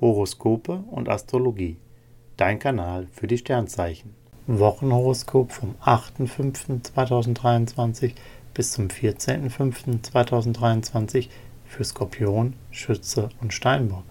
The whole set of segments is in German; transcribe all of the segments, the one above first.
Horoskope und Astrologie. Dein Kanal für die Sternzeichen. Wochenhoroskop vom 8.5.2023 bis zum 14.5.2023 für Skorpion, Schütze und Steinbock.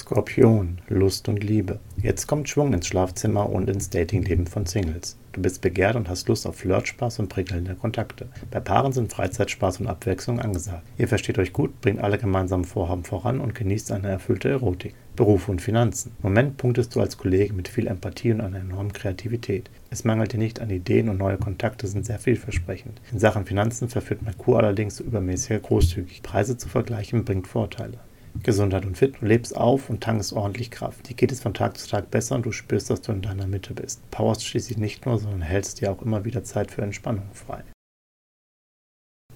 Skorpion, Lust und Liebe. Jetzt kommt Schwung ins Schlafzimmer und ins Datingleben von Singles. Du bist begehrt und hast Lust auf Flirtspaß und prickelnde Kontakte. Bei Paaren sind Freizeitspaß und Abwechslung angesagt. Ihr versteht euch gut, bringt alle gemeinsamen Vorhaben voran und genießt eine erfüllte Erotik. Beruf und Finanzen. Im Moment punktest du als Kollege mit viel Empathie und einer enormen Kreativität. Es mangelt dir nicht an Ideen und neue Kontakte sind sehr vielversprechend. In Sachen Finanzen verführt Merkur allerdings zu übermäßiger Großzügig. Preise zu vergleichen bringt Vorteile. Gesundheit und fit. Du lebst auf und tankst ordentlich Kraft. Dir geht es von Tag zu Tag besser und du spürst, dass du in deiner Mitte bist. Powerst schließlich nicht nur, sondern hältst dir auch immer wieder Zeit für Entspannung frei.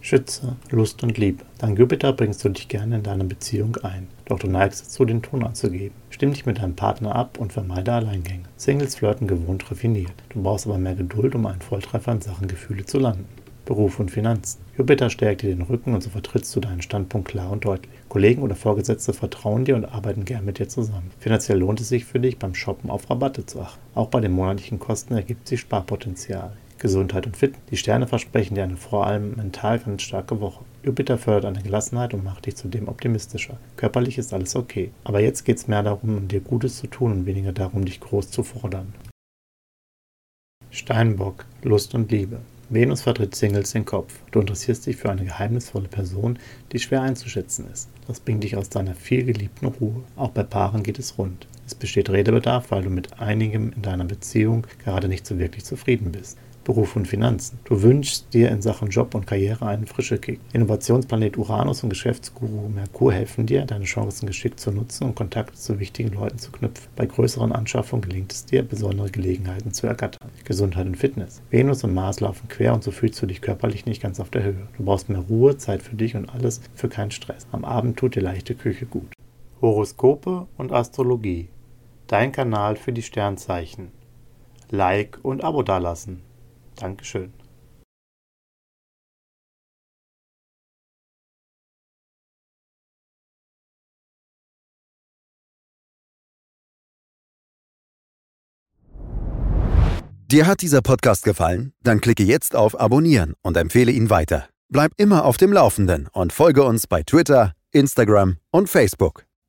Schütze, Lust und Liebe. Dank Jupiter bringst du dich gerne in deine Beziehung ein. Doch du neigst dazu, den Ton anzugeben. Stimm dich mit deinem Partner ab und vermeide Alleingänge. Singles flirten gewohnt raffiniert. Du brauchst aber mehr Geduld, um einen Volltreffer in Sachen Gefühle zu landen. Beruf und Finanzen. Jupiter stärkt dir den Rücken und so vertrittst du deinen Standpunkt klar und deutlich. Kollegen oder Vorgesetzte vertrauen dir und arbeiten gern mit dir zusammen. Finanziell lohnt es sich für dich, beim Shoppen auf Rabatte zu achten. Auch bei den monatlichen Kosten ergibt sich Sparpotenzial. Gesundheit und Fit. Die Sterne versprechen dir eine vor allem mental ganz starke Woche. Jupiter fördert eine Gelassenheit und macht dich zudem optimistischer. Körperlich ist alles okay. Aber jetzt geht es mehr darum, dir Gutes zu tun und weniger darum, dich groß zu fordern. Steinbock, Lust und Liebe. Venus vertritt Singles den Kopf. Du interessierst dich für eine geheimnisvolle Person, die schwer einzuschätzen ist. Das bringt dich aus deiner vielgeliebten Ruhe. Auch bei Paaren geht es rund. Es besteht Redebedarf, weil du mit einigem in deiner Beziehung gerade nicht so wirklich zufrieden bist. Beruf und Finanzen. Du wünschst dir in Sachen Job und Karriere einen frischen Kick. Innovationsplanet Uranus und Geschäftsguru Merkur helfen dir, deine Chancen geschickt zu nutzen und Kontakte zu wichtigen Leuten zu knüpfen. Bei größeren Anschaffungen gelingt es dir, besondere Gelegenheiten zu ergattern. Gesundheit und Fitness. Venus und Mars laufen quer und so fühlst du dich körperlich nicht ganz auf der Höhe. Du brauchst mehr Ruhe, Zeit für dich und alles für keinen Stress. Am Abend tut dir leichte Küche gut. Horoskope und Astrologie. Dein Kanal für die Sternzeichen. Like und Abo dalassen. Dankeschön. Dir hat dieser Podcast gefallen? Dann klicke jetzt auf Abonnieren und empfehle ihn weiter. Bleib immer auf dem Laufenden und folge uns bei Twitter, Instagram und Facebook.